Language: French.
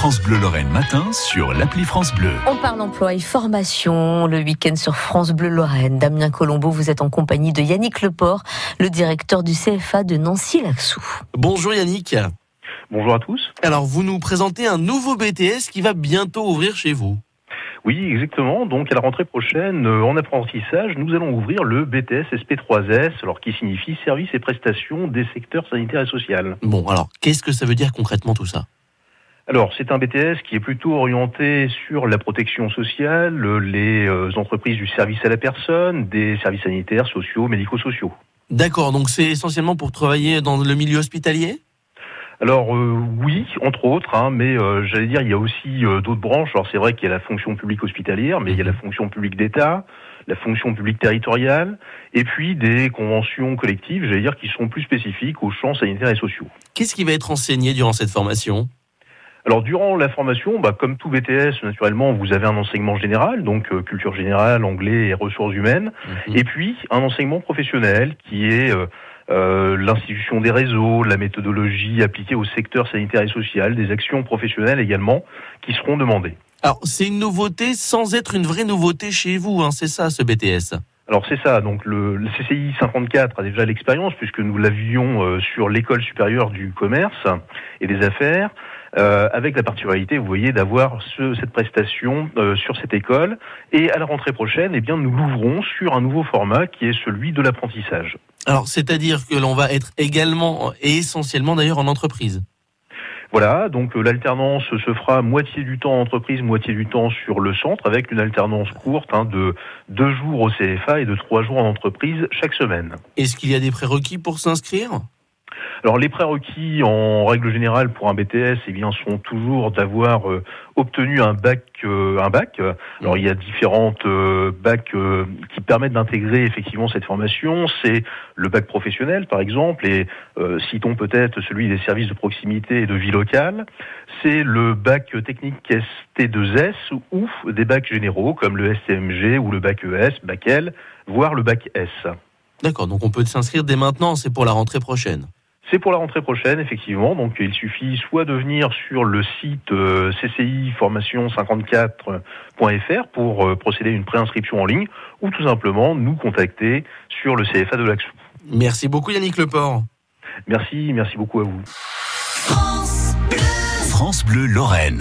France Bleu Lorraine matin sur l'appli France Bleu. On parle emploi et formation le week-end sur France Bleu Lorraine. Damien Colombo, vous êtes en compagnie de Yannick Leport, le directeur du CFA de Nancy-Laxou. Bonjour Yannick. Bonjour à tous. Alors vous nous présentez un nouveau BTS qui va bientôt ouvrir chez vous. Oui, exactement. Donc à la rentrée prochaine, euh, en apprentissage, nous allons ouvrir le BTS SP3S, alors qui signifie services et prestations des secteurs sanitaires et social. Bon, alors qu'est-ce que ça veut dire concrètement tout ça? Alors, c'est un BTS qui est plutôt orienté sur la protection sociale, les euh, entreprises du service à la personne, des services sanitaires, sociaux, médico-sociaux. D'accord, donc c'est essentiellement pour travailler dans le milieu hospitalier? Alors euh, oui, entre autres, hein, mais euh, j'allais dire il y a aussi d'autres branches. Alors c'est vrai qu'il y a la fonction publique hospitalière, mais il y a la fonction publique d'État, la fonction publique territoriale, et puis des conventions collectives, j'allais dire, qui sont plus spécifiques aux champs sanitaires et sociaux. Qu'est-ce qui va être enseigné durant cette formation? Alors durant la formation, bah, comme tout BTS, naturellement, vous avez un enseignement général, donc euh, culture générale, anglais et ressources humaines, mhm. et puis un enseignement professionnel qui est euh, euh, l'institution des réseaux, la méthodologie appliquée au secteur sanitaire et social, des actions professionnelles également qui seront demandées. Alors c'est une nouveauté sans être une vraie nouveauté chez vous, hein, c'est ça ce BTS alors c'est ça, donc le, le, CCI 54 a déjà l'expérience puisque nous l'avions sur l'école supérieure du commerce et des affaires. Euh, avec la particularité, vous voyez, d'avoir ce, cette prestation euh, sur cette école. Et à la rentrée prochaine, eh bien, nous l'ouvrons sur un nouveau format qui est celui de l'apprentissage. Alors, c'est-à-dire que l'on va être également et essentiellement d'ailleurs en entreprise. Voilà, donc euh, l'alternance se fera moitié du temps en entreprise, moitié du temps sur le centre, avec une alternance courte hein, de deux jours au CFA et de trois jours en entreprise chaque semaine. Est-ce qu'il y a des prérequis pour s'inscrire? Alors les prérequis en règle générale pour un BTS, eh bien, sont toujours d'avoir euh, obtenu un bac, euh, un bac. Alors il y a différentes euh, bacs qui permettent d'intégrer effectivement cette formation. C'est le bac professionnel par exemple, et citons peut-être celui des services de proximité et de vie locale. C'est le bac technique ST2S ou des bacs généraux comme le STMG ou le bac ES, bac L, voire le bac S. D'accord, donc on peut s'inscrire dès maintenant, c'est pour la rentrée prochaine. C'est pour la rentrée prochaine, effectivement. Donc, il suffit soit de venir sur le site euh, cciformation54.fr pour euh, procéder à une préinscription en ligne, ou tout simplement nous contacter sur le CFA de l'Axou. Merci beaucoup Yannick Leport. Merci, merci beaucoup à vous. France Bleu, France Bleu Lorraine.